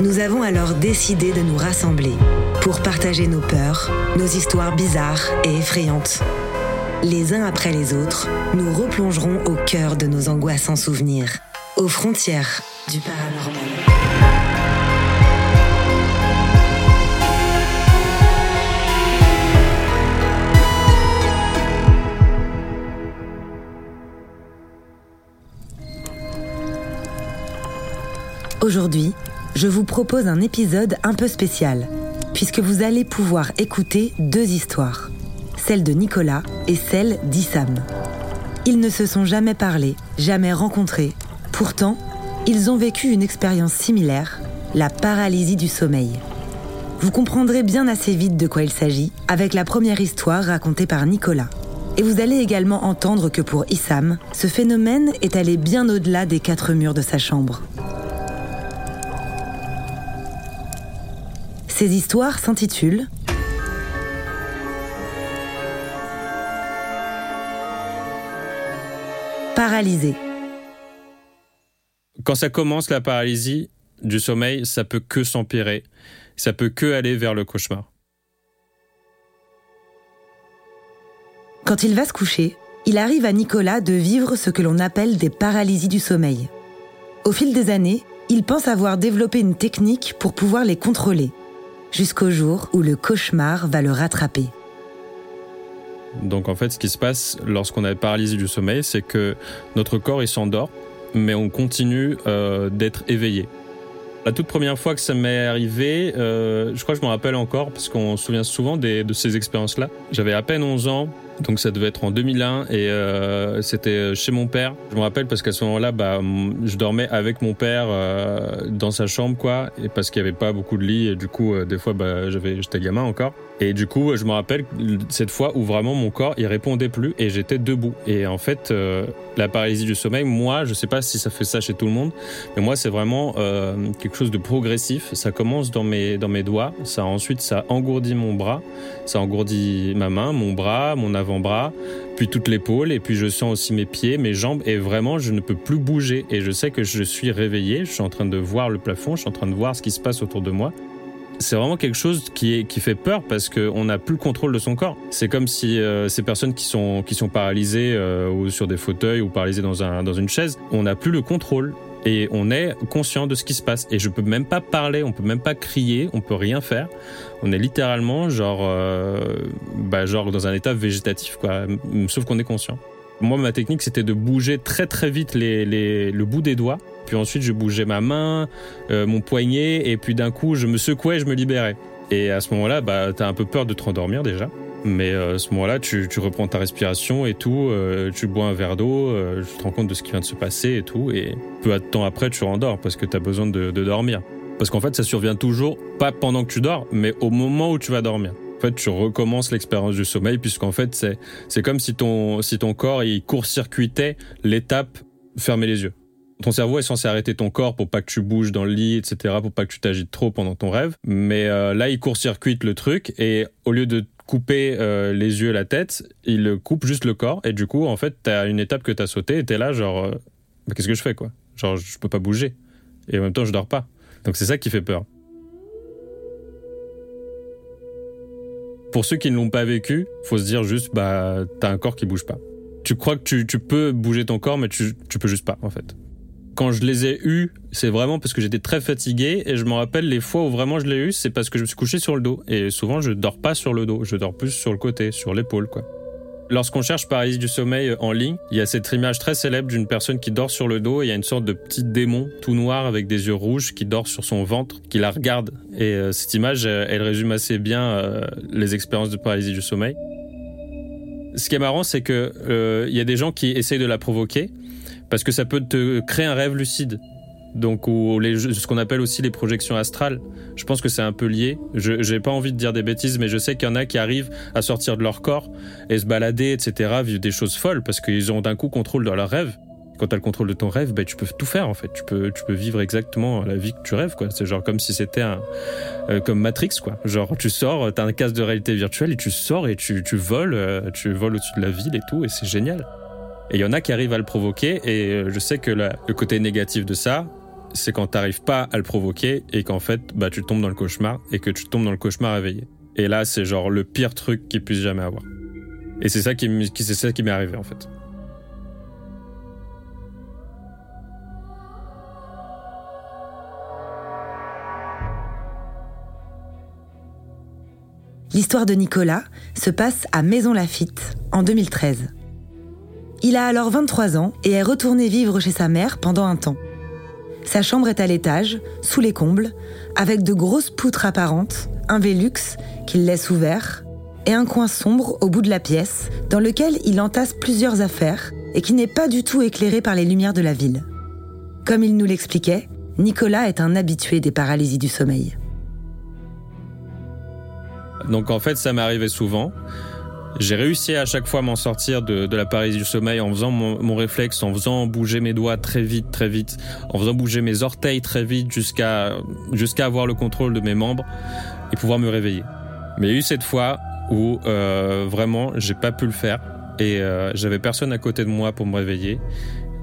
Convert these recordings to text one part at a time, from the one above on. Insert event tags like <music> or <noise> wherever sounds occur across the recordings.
Nous avons alors décidé de nous rassembler pour partager nos peurs, nos histoires bizarres et effrayantes. Les uns après les autres, nous replongerons au cœur de nos angoissants souvenirs, aux frontières du paranormal. Aujourd'hui, je vous propose un épisode un peu spécial, puisque vous allez pouvoir écouter deux histoires, celle de Nicolas et celle d'Issam. Ils ne se sont jamais parlé, jamais rencontrés. Pourtant, ils ont vécu une expérience similaire, la paralysie du sommeil. Vous comprendrez bien assez vite de quoi il s'agit avec la première histoire racontée par Nicolas. Et vous allez également entendre que pour Issam, ce phénomène est allé bien au-delà des quatre murs de sa chambre. Ces histoires s'intitulent Paralysé. Quand ça commence la paralysie du sommeil, ça peut que s'empirer. Ça peut que aller vers le cauchemar. Quand il va se coucher, il arrive à Nicolas de vivre ce que l'on appelle des paralysies du sommeil. Au fil des années, il pense avoir développé une technique pour pouvoir les contrôler, jusqu'au jour où le cauchemar va le rattraper. Donc en fait, ce qui se passe lorsqu'on a paralysie du sommeil, c'est que notre corps il s'endort, mais on continue euh, d'être éveillé. La toute première fois que ça m'est arrivé, euh, je crois que je me rappelle encore, parce qu'on se souvient souvent de ces expériences-là. J'avais à peine 11 ans, donc ça devait être en 2001, et euh, c'était chez mon père. Je me rappelle parce qu'à ce moment-là, bah, je dormais avec mon père euh, dans sa chambre, quoi, et parce qu'il n'y avait pas beaucoup de lits, et du coup, euh, des fois, bah, j'avais, j'étais gamin encore. Et du coup, je me rappelle cette fois où vraiment mon corps, il répondait plus, et j'étais debout. Et en fait, euh, la paralysie du sommeil, moi, je sais pas si ça fait ça chez tout le monde, mais moi, c'est vraiment euh, quelque chose de progressif. Ça commence dans mes, dans mes doigts, ça ensuite, ça engourdit mon bras, ça engourdit ma main, mon bras, mon avant avant-bras, puis toute l'épaule, et puis je sens aussi mes pieds, mes jambes, et vraiment, je ne peux plus bouger. Et je sais que je suis réveillé, je suis en train de voir le plafond, je suis en train de voir ce qui se passe autour de moi. C'est vraiment quelque chose qui, est, qui fait peur parce qu'on n'a plus le contrôle de son corps. C'est comme si euh, ces personnes qui sont, qui sont paralysées euh, ou sur des fauteuils ou paralysées dans, un, dans une chaise, on n'a plus le contrôle et on est conscient de ce qui se passe. Et je peux même pas parler, on peut même pas crier, on peut rien faire. On est littéralement genre, euh, bah, genre dans un état végétatif, quoi. Sauf qu'on est conscient. Moi, ma technique, c'était de bouger très très vite les, les, le bout des doigts. Puis ensuite, je bougeais ma main, euh, mon poignet, et puis d'un coup, je me secouais, je me libérais. Et à ce moment-là, bah, t'as un peu peur de te rendormir déjà. Mais euh, à ce moment-là, tu, tu, reprends ta respiration et tout, euh, tu bois un verre d'eau, euh, tu te rends compte de ce qui vient de se passer et tout, et peu de temps après, tu rendors parce que tu as besoin de, de dormir. Parce qu'en fait, ça survient toujours, pas pendant que tu dors, mais au moment où tu vas dormir. En fait, tu recommences l'expérience du sommeil, puisqu'en fait, c'est, c'est comme si ton, si ton corps, il court-circuitait l'étape fermer les yeux. Ton cerveau est censé arrêter ton corps pour pas que tu bouges dans le lit, etc., pour pas que tu t'agites trop pendant ton rêve. Mais là, il court-circuite le truc et au lieu de couper euh, les yeux, la tête, il coupe juste le corps. Et du coup, en fait, t'as une étape que t'as sautée et t'es là, genre, euh, bah, qu'est-ce que je fais, quoi? Genre, je peux pas bouger. Et en même temps, je dors pas. Donc c'est ça qui fait peur. Pour ceux qui ne l'ont pas vécu, faut se dire juste, bah, t'as un corps qui bouge pas. Tu crois que tu, tu peux bouger ton corps, mais tu, tu peux juste pas, en fait quand je les ai eus, c'est vraiment parce que j'étais très fatigué et je me rappelle les fois où vraiment je l'ai eu, c'est parce que je me suis couché sur le dos et souvent je dors pas sur le dos, je dors plus sur le côté, sur l'épaule quoi. Lorsqu'on cherche paralysie du sommeil en ligne, il y a cette image très célèbre d'une personne qui dort sur le dos et il y a une sorte de petit démon tout noir avec des yeux rouges qui dort sur son ventre, qui la regarde. Et euh, cette image, elle résume assez bien euh, les expériences de paralysie du sommeil. Ce qui est marrant, c'est que euh, il y a des gens qui essayent de la provoquer parce que ça peut te créer un rêve lucide. Donc, ou les, ce qu'on appelle aussi les projections astrales. Je pense que c'est un peu lié. Je n'ai pas envie de dire des bêtises, mais je sais qu'il y en a qui arrivent à sortir de leur corps et se balader, etc., vivre des choses folles parce qu'ils ont d'un coup contrôle dans leur rêve. Quand tu as le contrôle de ton rêve, ben, tu peux tout faire en fait. Tu peux, tu peux vivre exactement la vie que tu rêves. quoi. C'est genre comme si c'était un euh, comme Matrix quoi. Genre tu sors, tu as un casque de réalité virtuelle et tu sors et tu, tu voles, euh, tu voles au-dessus de la ville et tout et c'est génial. Et il y en a qui arrivent à le provoquer. Et euh, je sais que le côté négatif de ça, c'est quand t'arrives pas à le provoquer et qu'en fait, bah, tu tombes dans le cauchemar et que tu tombes dans le cauchemar réveillé. Et là, c'est genre le pire truc qu'il puisse jamais avoir. Et c'est ça qui, c'est ça qui m'est arrivé en fait. L'histoire de Nicolas se passe à Maison Lafitte en 2013. Il a alors 23 ans et est retourné vivre chez sa mère pendant un temps. Sa chambre est à l'étage, sous les combles, avec de grosses poutres apparentes, un Velux qu'il laisse ouvert, et un coin sombre au bout de la pièce, dans lequel il entasse plusieurs affaires et qui n'est pas du tout éclairé par les lumières de la ville. Comme il nous l'expliquait, Nicolas est un habitué des paralysies du sommeil. Donc en fait, ça m'arrivait souvent. J'ai réussi à chaque fois m'en sortir de, de, la paralysie du sommeil en faisant mon, mon, réflexe, en faisant bouger mes doigts très vite, très vite, en faisant bouger mes orteils très vite jusqu'à jusqu'à avoir le contrôle de mes membres et pouvoir me réveiller. Mais il y a eu cette fois où euh, vraiment j'ai pas pu le faire et euh, j'avais personne à côté de moi pour me réveiller.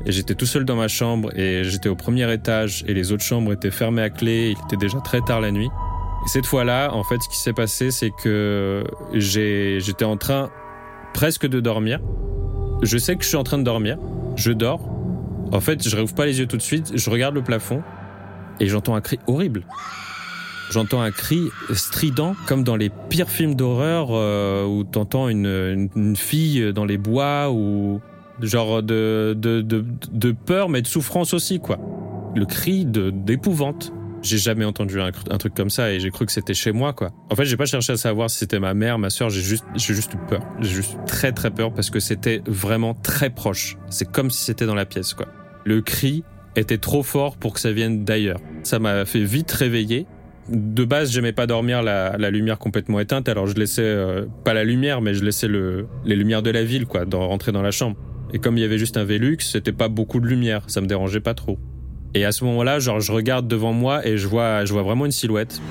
Et j'étais tout seul dans ma chambre et j'étais au premier étage et les autres chambres étaient fermées à clé. Il était déjà très tard la nuit. Et cette fois-là, en fait, ce qui s'est passé, c'est que j'étais en train presque de dormir. Je sais que je suis en train de dormir. Je dors. En fait, je réouvre pas les yeux tout de suite. Je regarde le plafond et j'entends un cri horrible. J'entends un cri strident, comme dans les pires films d'horreur euh, où t'entends une, une, une, fille dans les bois ou genre de, de, de, de peur, mais de souffrance aussi, quoi. Le cri d'épouvante. J'ai jamais entendu un, truc comme ça et j'ai cru que c'était chez moi, quoi. En fait, j'ai pas cherché à savoir si c'était ma mère, ma soeur, j'ai juste, juste eu peur. J'ai juste très très peur parce que c'était vraiment très proche. C'est comme si c'était dans la pièce, quoi. Le cri était trop fort pour que ça vienne d'ailleurs. Ça m'a fait vite réveiller. De base, j'aimais pas dormir la, lumière complètement éteinte, alors je laissais euh, pas la lumière, mais je laissais le, les lumières de la ville, quoi, rentrer dans la chambre. Et comme il y avait juste un Velux, c'était pas beaucoup de lumière, ça me dérangeait pas trop. Et à ce moment-là, genre, je regarde devant moi et je vois, je vois vraiment une silhouette.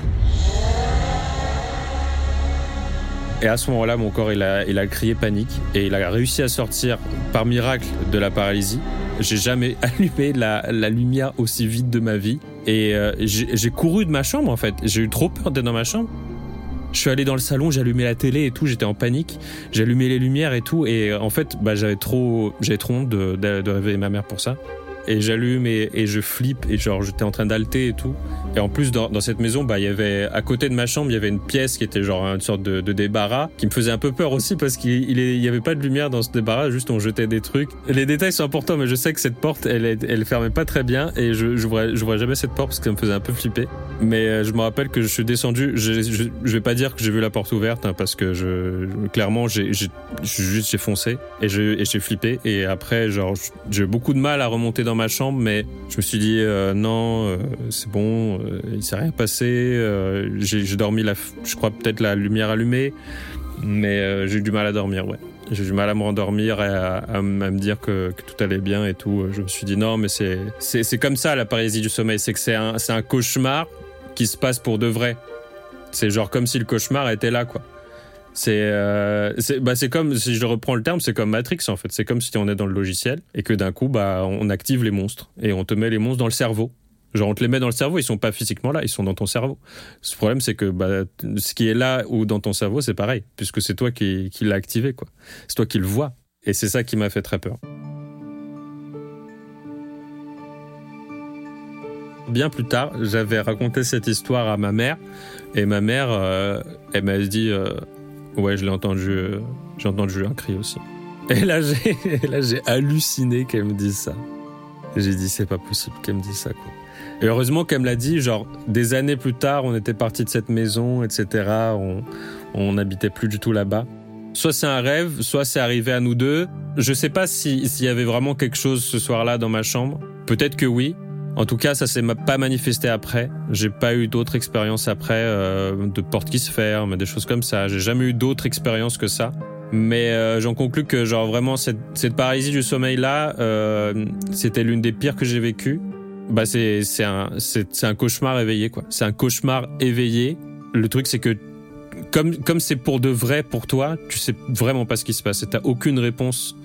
Et à ce moment-là, mon corps, il a, il a crié panique et il a réussi à sortir par miracle de la paralysie. J'ai jamais <laughs> allumé la, la, lumière aussi vite de ma vie. Et euh, j'ai couru de ma chambre, en fait. J'ai eu trop peur d'être dans ma chambre. Je suis allé dans le salon, allumé la télé et tout, j'étais en panique. Allumé les lumières et tout. Et en fait, bah, j'avais trop, trop honte de, de, de réveiller ma mère pour ça et j'allume et, et, je flippe et genre j'étais en train d'alter et tout. Et en plus dans, dans cette maison, bah il y avait à côté de ma chambre, il y avait une pièce qui était genre une sorte de, de débarras qui me faisait un peu peur aussi parce qu'il il, y avait pas de lumière dans ce débarras, juste on jetait des trucs. Les détails sont importants, mais je sais que cette porte, elle elle fermait pas très bien et je je vois, je vois jamais cette porte parce qu'elle me faisait un peu flipper. Mais euh, je me rappelle que je suis descendu. Je, je, je vais pas dire que j'ai vu la porte ouverte hein, parce que je clairement j'ai juste j'ai foncé et j'ai flippé et après genre j'ai beaucoup de mal à remonter dans ma chambre, mais je me suis dit euh, non, euh, c'est bon, euh, il s'est rien passé. J'ai dormi, la, je crois peut-être la lumière allumée, mais j'ai eu du mal à dormir, ouais. J'ai du mal à me rendormir et à, me dire que, tout allait bien et tout. Je me suis dit non, mais c'est comme ça la paralysie du sommeil, c'est que c'est un, un cauchemar qui se passe pour de vrai. C'est genre comme si le cauchemar était là, quoi. C'est euh, bah comme, si je reprends le terme, c'est comme Matrix en fait. C'est comme si on est dans le logiciel et que d'un coup, bah, on active les monstres et on te met les monstres dans le cerveau. Genre, on te les met dans le cerveau, ils sont pas physiquement là, ils sont dans ton cerveau. Ce problème, c'est que bah, ce qui est là ou dans ton cerveau, c'est pareil, puisque c'est toi qui, qui l'as activé, quoi. C'est toi qui le vois. Et c'est ça qui m'a fait très peur. Bien plus tard, j'avais raconté cette histoire à ma mère, et ma mère, euh, elle m'a dit. Euh, Ouais, je l'ai entendu. Euh, j'ai entendu un cri aussi. Et là, j'ai, <laughs> là, j'ai halluciné qu'elle me dise ça. J'ai dit, c'est pas possible qu'elle me dise ça, quoi. Et heureusement qu'elle me l'a dit, genre, des années plus tard, on était parti de cette maison, etc. On, n'habitait plus du tout là-bas. Soit c'est un rêve, soit c'est arrivé à nous deux. Je sais pas s'il y avait vraiment quelque chose ce soir-là dans ma chambre. Peut-être que oui. En tout cas, ça s'est pas manifesté après. J'ai pas eu d'autres expériences après, euh, de portes qui se ferment, des choses comme ça. J'ai jamais eu d'autres expériences que ça. Mais euh, j'en conclus que genre vraiment cette, cette paralysie du sommeil là, euh, c'était l'une des pires que j'ai vécues. Bah c'est c'est un c'est un cauchemar éveillé quoi. C'est un cauchemar éveillé. Le truc c'est que comme comme c'est pour de vrai pour toi, tu sais vraiment pas ce qui se passe. T'as aucune réponse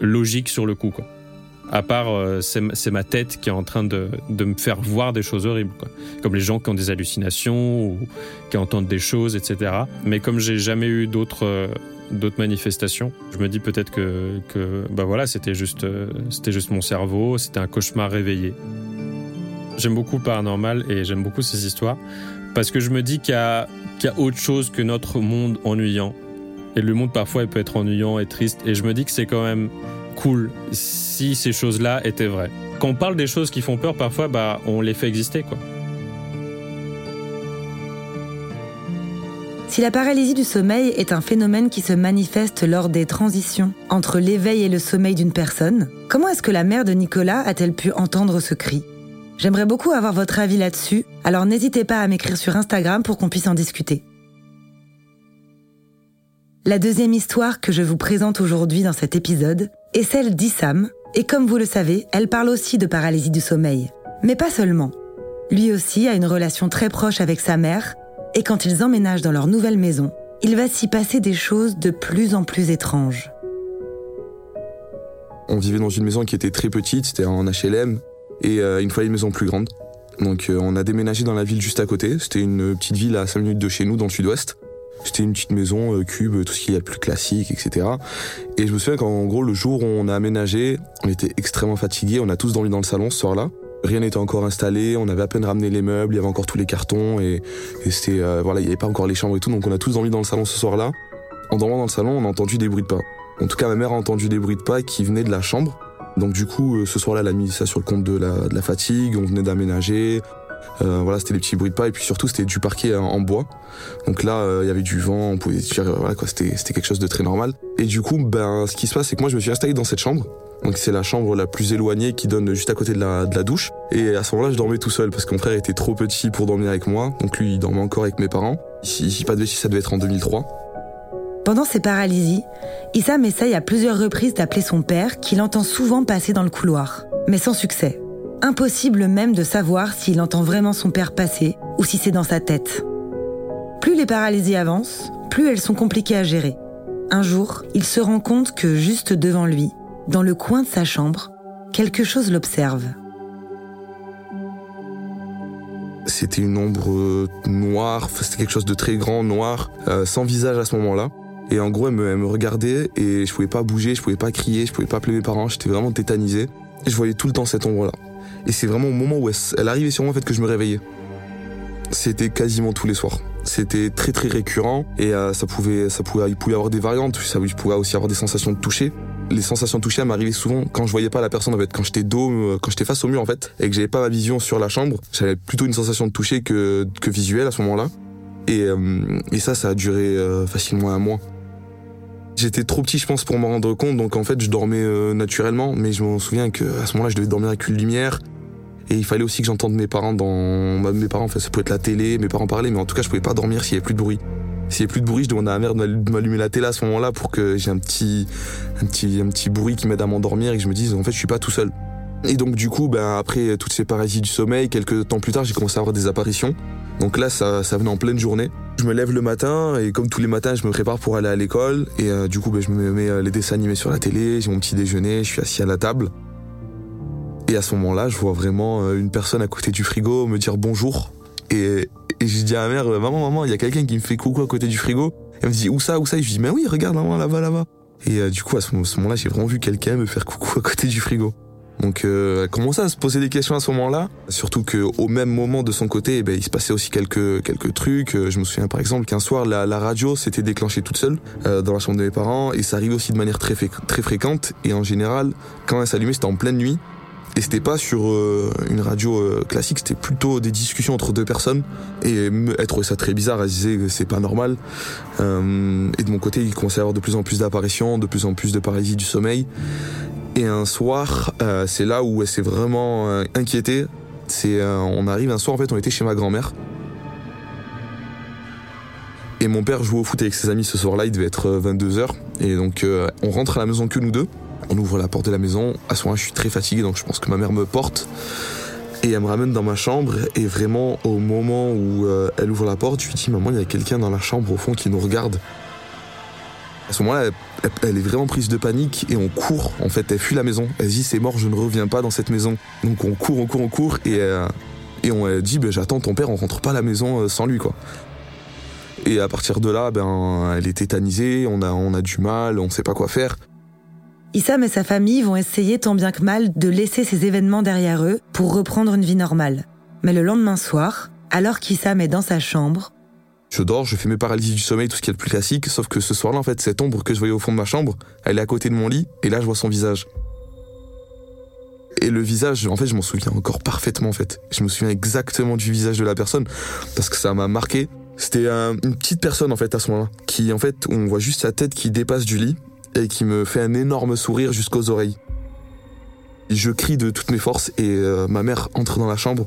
logique sur le coup quoi à part euh, c'est ma tête qui est en train de, de, me faire voir des choses horribles, comme les gens qui ont des hallucinations ou qui entendent des choses, etc. Mais comme j'ai jamais eu d'autres euh, d'autres manifestations, je me dis peut-être que, que bah voilà, c'était juste euh, c'était juste mon cerveau, c'était un cauchemar réveillé. J'aime beaucoup paranormal et j'aime beaucoup ces histoires parce que je me dis qu'il y, y, a autre chose que notre monde ennuyant. Et le monde parfois il peut être ennuyant et triste et je me dis que c'est quand même cool si ces choses-là étaient vraies. Quand on parle des choses qui font peur, parfois, bah, on les fait exister, quoi. Si la paralysie du sommeil est un phénomène qui se manifeste lors des transitions entre l'éveil et le sommeil d'une personne, comment est-ce que la mère de Nicolas a-t-elle pu entendre ce cri? J'aimerais beaucoup avoir votre avis là-dessus, alors n'hésitez pas à m'écrire sur Instagram pour qu'on puisse en discuter. La deuxième histoire que je vous présente aujourd'hui dans cet épisode est celle d'Issam, et comme vous le savez, elle parle aussi de paralysie du sommeil. Mais pas seulement. Lui aussi a une relation très proche avec sa mère, et quand ils emménagent dans leur nouvelle maison, il va s'y passer des choses de plus en plus étranges. On vivait dans une maison qui était très petite, c'était en HLM, et euh, il fallait une maison plus grande. Donc euh, on a déménagé dans la ville juste à côté, c'était une petite ville à 5 minutes de chez nous, dans le sud-ouest. C'était une petite maison euh, cube, tout ce qu'il y a plus classique, etc. Et je me souviens qu'en gros, le jour où on a aménagé, on était extrêmement fatigués, on a tous dormi dans le salon ce soir-là. Rien n'était encore installé, on avait à peine ramené les meubles, il y avait encore tous les cartons et, c'était euh, voilà, il n'y avait pas encore les chambres et tout, donc on a tous dormi dans le salon ce soir-là. En dormant dans le salon, on a entendu des bruits de pas. En tout cas, ma mère a entendu des bruits de pas qui venaient de la chambre. Donc du coup, euh, ce soir-là, elle a mis ça sur le compte de la fatigue, on venait d'aménager, euh, voilà, c'était des petits bruits de pas et puis surtout c'était du parquet en, en bois. Donc là, euh, il y avait du vent, on pouvait dire voilà quoi, c'était c'était quelque chose de très normal. Et du coup, ben ce qui se passe, c'est que moi je me suis installé dans cette chambre. Donc c'est la chambre la plus éloignée qui donne juste à côté de la, de la douche. Et à ce moment-là, je dormais tout seul parce que mon frère était trop petit pour dormir avec moi. Donc lui, il dormait encore avec mes parents. Si pas de bêtises, ça devait être en 2003. Pendant ces paralysies, Issam essaye à plusieurs reprises d'appeler son père, qu'il entend souvent passer dans le couloir, mais sans succès. Impossible même de savoir s'il entend vraiment son père passer ou si c'est dans sa tête. Plus les paralysies avancent, plus elles sont compliquées à gérer. Un jour, il se rend compte que juste devant lui, dans le coin de sa chambre, quelque chose l'observe. C'était une ombre euh, noire, c'était quelque chose de très grand, noir, euh, sans visage à ce moment-là. Et en gros, elle me, regardait et je pouvais pas bouger, je pouvais pas crier, je pouvais pas appeler mes parents, j'étais vraiment tétanisé. Je voyais tout le temps cette ombre-là. Et c'est vraiment au moment où elle, arrivait sur moi en fait que je me réveillais. C'était quasiment tous les soirs. C'était très très récurrent et euh, ça pouvait, ça pouvait, il pouvait avoir des variantes. Ça, je pouvais aussi avoir des sensations de toucher. Les sensations de toucher m'arrivaient souvent quand je voyais pas la personne quand j'étais dos, euh, quand j'étais face au mur en fait, et que j'avais pas ma vision sur la chambre. J'avais plutôt une sensation de toucher que, que visuelle à ce moment-là. Et, euh, ça, ça a duré facilement un mois. J'étais trop petit, je pense, pour m'en rendre compte, donc en fait, je dormais naturellement, mais je me souviens que à ce moment-là, je devais dormir avec une lumière. Et il fallait aussi que j'entende mes parents dans. Bah, mes parents, en fait, ça pouvait être la télé, mes parents parlaient, mais en tout cas, je pouvais pas dormir s'il y avait plus de bruit. S'il y avait plus de bruit, je demandais à ma mère de m'allumer la télé à ce moment-là pour que j'ai un petit, un petit, un petit bruit qui m'aide à m'endormir et que je me dise, en fait, je suis pas tout seul. Et donc, du coup, ben, après toutes ces paralysies du sommeil, quelques temps plus tard, j'ai commencé à avoir des apparitions. Donc là, ça, ça venait en pleine journée. Je me lève le matin et comme tous les matins, je me prépare pour aller à l'école. Et euh, du coup, ben, je me mets euh, les dessins animés sur la télé, j'ai mon petit déjeuner, je suis assis à la table. Et à ce moment-là, je vois vraiment euh, une personne à côté du frigo me dire bonjour. Et, et je dis à ma mère, maman, maman, il y a quelqu'un qui me fait coucou à côté du frigo. Elle me dit, où ça, où ça? Et je dis, mais oui, regarde, maman, là-bas, là-bas. Et euh, du coup, à ce, moment-là, j'ai vraiment vu quelqu'un me faire coucou à côté du frigo. Donc, euh, elle commençait à se poser des questions à ce moment-là. Surtout qu'au même moment, de son côté, eh ben, il se passait aussi quelques quelques trucs. Euh, je me souviens par exemple qu'un soir, la, la radio s'était déclenchée toute seule dans la chambre de mes parents. Et ça arrivait aussi de manière très, très fréquente. Et en général, quand elle s'allumait, c'était en pleine nuit. Et c'était pas sur euh, une radio euh, classique, c'était plutôt des discussions entre deux personnes. Et elle trouvait ça très bizarre, elle disait que c'est pas normal. Euh, et de mon côté, il commençait à avoir de plus en plus d'apparitions, de plus en plus de paralysie du sommeil. Et un soir, c'est là où elle s'est vraiment inquiétée. C'est, on arrive un soir, en fait, on était chez ma grand-mère. Et mon père jouait au foot avec ses amis ce soir-là, il devait être 22h. Et donc, on rentre à la maison que nous deux. On ouvre la porte de la maison. À ce moment-là, je suis très fatigué, donc je pense que ma mère me porte. Et elle me ramène dans ma chambre. Et vraiment, au moment où euh, elle ouvre la porte, je lui dis Maman, il y a quelqu'un dans la chambre au fond qui nous regarde. À ce moment-là, elle, est vraiment prise de panique et on court. En fait, elle fuit la maison. Elle dit C'est mort, je ne reviens pas dans cette maison. Donc on court, on court, on court. Et, euh, on dit ben, J'attends ton père, on rentre pas la maison euh, sans lui, quoi. Et à partir de là, ben, elle est tétanisée, on a, on a du mal, on sait pas quoi faire. Issam et sa famille vont essayer tant bien que mal de laisser ces événements derrière eux pour reprendre une vie normale. Mais le lendemain soir, alors qu'Issam est dans sa chambre, je dors, je fais mes paralysies du sommeil, tout ce qui est le plus classique, sauf que ce soir-là, en fait, cette ombre que je voyais au fond de ma chambre, elle est à côté de mon lit, et là, je vois son visage. Et le visage, en fait, je m'en souviens encore parfaitement, en fait. Je me souviens exactement du visage de la personne, parce que ça m'a marqué. C'était une petite personne, en fait, à ce moment-là, qui, en fait, on voit juste sa tête qui dépasse du lit, et qui me fait un énorme sourire jusqu'aux oreilles. Je crie de toutes mes forces et euh, ma mère entre dans la chambre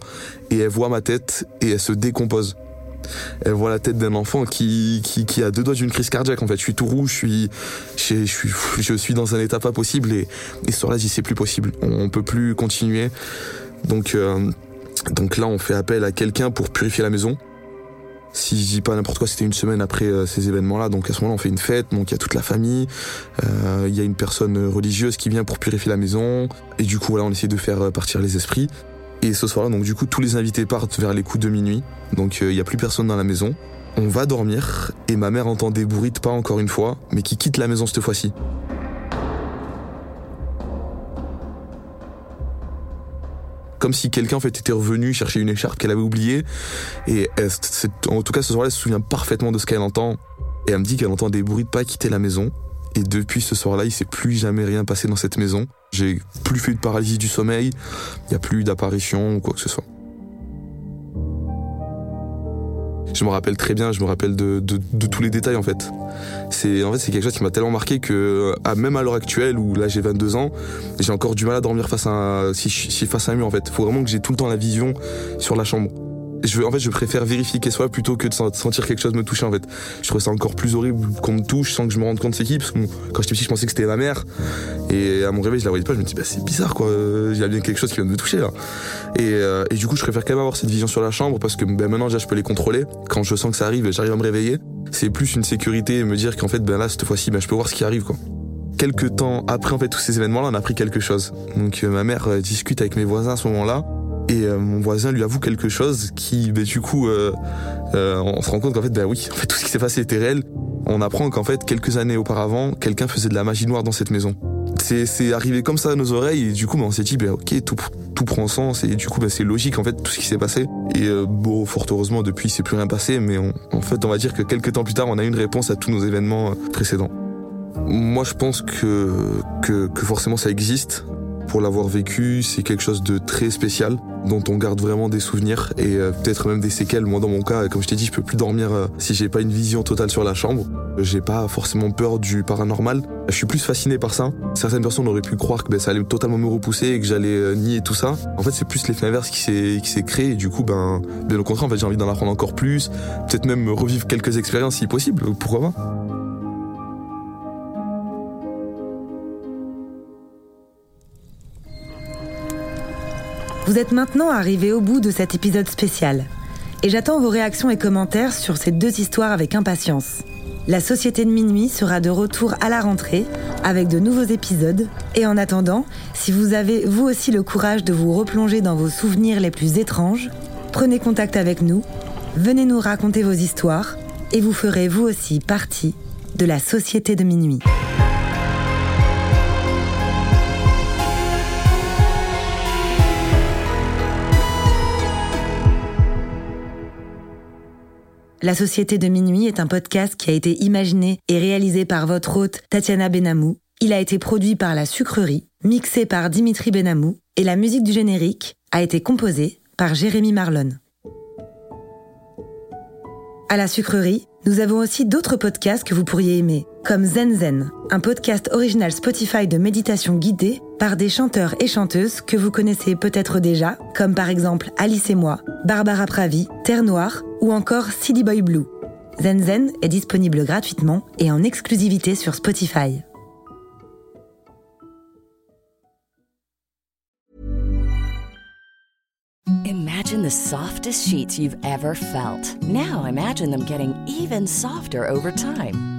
et elle voit ma tête et elle se décompose. Elle voit la tête d'un enfant qui, qui, a deux doigts d'une crise cardiaque en fait. Je suis tout rouge, je suis, je, suis, je suis dans un état pas possible et, et ce soir-là, dis c'est plus possible. On, ne peut plus continuer. Donc, euh, donc là, on fait appel à quelqu'un pour purifier la maison. Si je dis pas n'importe quoi, c'était une semaine après euh, ces événements-là. Donc à ce moment-là, on fait une fête. Donc il y a toute la famille. Euh, il y a une personne religieuse qui vient pour purifier la maison. Et du coup, voilà, on essaie de faire euh, partir les esprits. Et ce soir-là, donc du coup, tous les invités partent vers les coups de minuit. Donc il y a plus personne dans la maison. On va dormir et ma mère entend des bruits de pas encore une fois, mais qui quittent la maison cette fois-ci. Comme si quelqu'un en fait était revenu chercher une écharpe qu'elle avait oubliée. Et en tout cas, ce soir-là, elle se souvient parfaitement de ce qu'elle entend. Et elle me dit qu'elle entend des bruits de pas quitter la maison. Et depuis ce soir-là, il s'est plus jamais rien passé dans cette maison. J'ai plus fait de paralysie du sommeil. Il n'y a plus d'apparition ou quoi que ce soit. Je me rappelle très bien, je me rappelle de, tous les détails en fait. C'est en fait c'est quelque chose qui m'a tellement marqué que même à l'heure actuelle où là j'ai 22 ans, j'ai encore du mal à dormir face à si, face à un mur en fait. Faut vraiment que j'ai tout le temps la vision sur la chambre. Je, en fait, je préfère vérifier qu'elle soit plutôt que de sentir quelque chose me toucher. En fait, je trouve ça encore plus horrible qu'on me touche sans que je me rende compte c'est qui. Parce que quand j'étais petit, je pensais que c'était ma mère. Et à mon réveil, je la voyais pas. Je me dis, bah, c'est bizarre, quoi. Il y a bien quelque chose qui vient de me toucher là. Et, euh, et, du coup, je préfère quand même avoir cette vision sur la chambre parce que ben, maintenant, déjà, je peux les contrôler. Quand je sens que ça arrive, j'arrive à me réveiller. C'est plus une sécurité et me dire qu'en fait, ben là, cette fois-ci, ben, je peux voir ce qui arrive, quoi quelques temps après en fait tous ces événements-là, on a appris quelque chose. Donc euh, ma mère euh, discute avec mes voisins à ce moment-là et euh, mon voisin lui avoue quelque chose qui, ben, du coup, on se rend compte qu'en fait, ben oui, en fait tout ce qui s'est passé était réel. On apprend qu'en fait quelques années auparavant, quelqu'un faisait de la magie noire dans cette maison. C'est arrivé comme ça à nos oreilles et du coup, ben, on s'est dit, ben ok, tout, tout prend sens et du coup, ben, c'est logique en fait tout ce qui s'est passé. Et bon, fort heureusement, depuis, c'est plus rien passé, mais en fait, on va dire que quelques temps plus tard, on a une réponse à tous nos événements précédents. Moi, je pense que, que, que forcément ça existe. Pour l'avoir vécu, c'est quelque chose de très spécial, dont on garde vraiment des souvenirs et euh, peut-être même des séquelles. Moi, dans mon cas, comme je t'ai dit, je peux plus dormir euh, si j'ai pas une vision totale sur la chambre. J'ai pas forcément peur du paranormal. Je suis plus fasciné par ça. Certaines personnes auraient pu croire que ben, ça allait totalement me repousser et que j'allais euh, nier tout ça. En fait, c'est plus l'effet inverse qui s'est créé et du coup, ben, bien au contraire, en fait, j'ai envie d'en apprendre encore plus. Peut-être même revivre quelques expériences si possible. Pourquoi pas? Vous êtes maintenant arrivé au bout de cet épisode spécial. Et j'attends vos réactions et commentaires sur ces deux histoires avec impatience. La Société de Minuit sera de retour à la rentrée avec de nouveaux épisodes. Et en attendant, si vous avez vous aussi le courage de vous replonger dans vos souvenirs les plus étranges, prenez contact avec nous, venez nous raconter vos histoires et vous ferez vous aussi partie de la Société de Minuit. La Société de Minuit est un podcast qui a été imaginé et réalisé par votre hôte Tatiana Benamou. Il a été produit par La Sucrerie, mixé par Dimitri Benamou, et la musique du générique a été composée par Jérémy Marlon. À La Sucrerie, nous avons aussi d'autres podcasts que vous pourriez aimer, comme Zen Zen, un podcast original Spotify de méditation guidée par des chanteurs et chanteuses que vous connaissez peut-être déjà, comme par exemple Alice et moi, Barbara Pravi, Terre Noire ou encore Silly Boy Blue. Zen Zen est disponible gratuitement et en exclusivité sur Spotify. Imagine the softest sheets you've ever felt. Now imagine them getting even softer over time.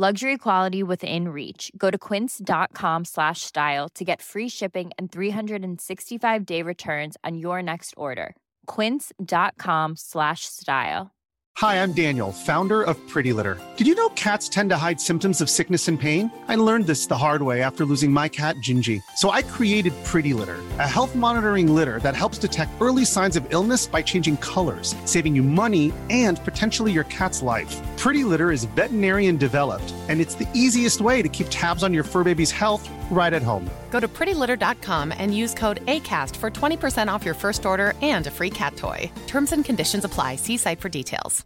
Luxury quality within reach. Go to quince.com slash style to get free shipping and 365 day returns on your next order. Quince.com slash style. Hi, I'm Daniel, founder of Pretty Litter. Did you know cats tend to hide symptoms of sickness and pain? I learned this the hard way after losing my cat, Gingy. So I created Pretty Litter, a health monitoring litter that helps detect early signs of illness by changing colors, saving you money and potentially your cat's life. Pretty Litter is veterinarian developed, and it's the easiest way to keep tabs on your fur baby's health right at home. Go to prettylitter.com and use code ACAST for 20% off your first order and a free cat toy. Terms and conditions apply. See site for details.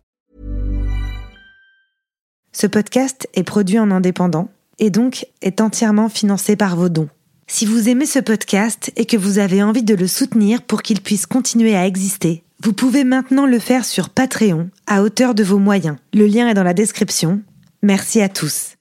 Ce podcast est produit en indépendant et donc est entièrement financé par vos dons. Si vous aimez ce podcast et que vous avez envie de le soutenir pour qu'il puisse continuer à exister, vous pouvez maintenant le faire sur Patreon à hauteur de vos moyens. Le lien est dans la description. Merci à tous.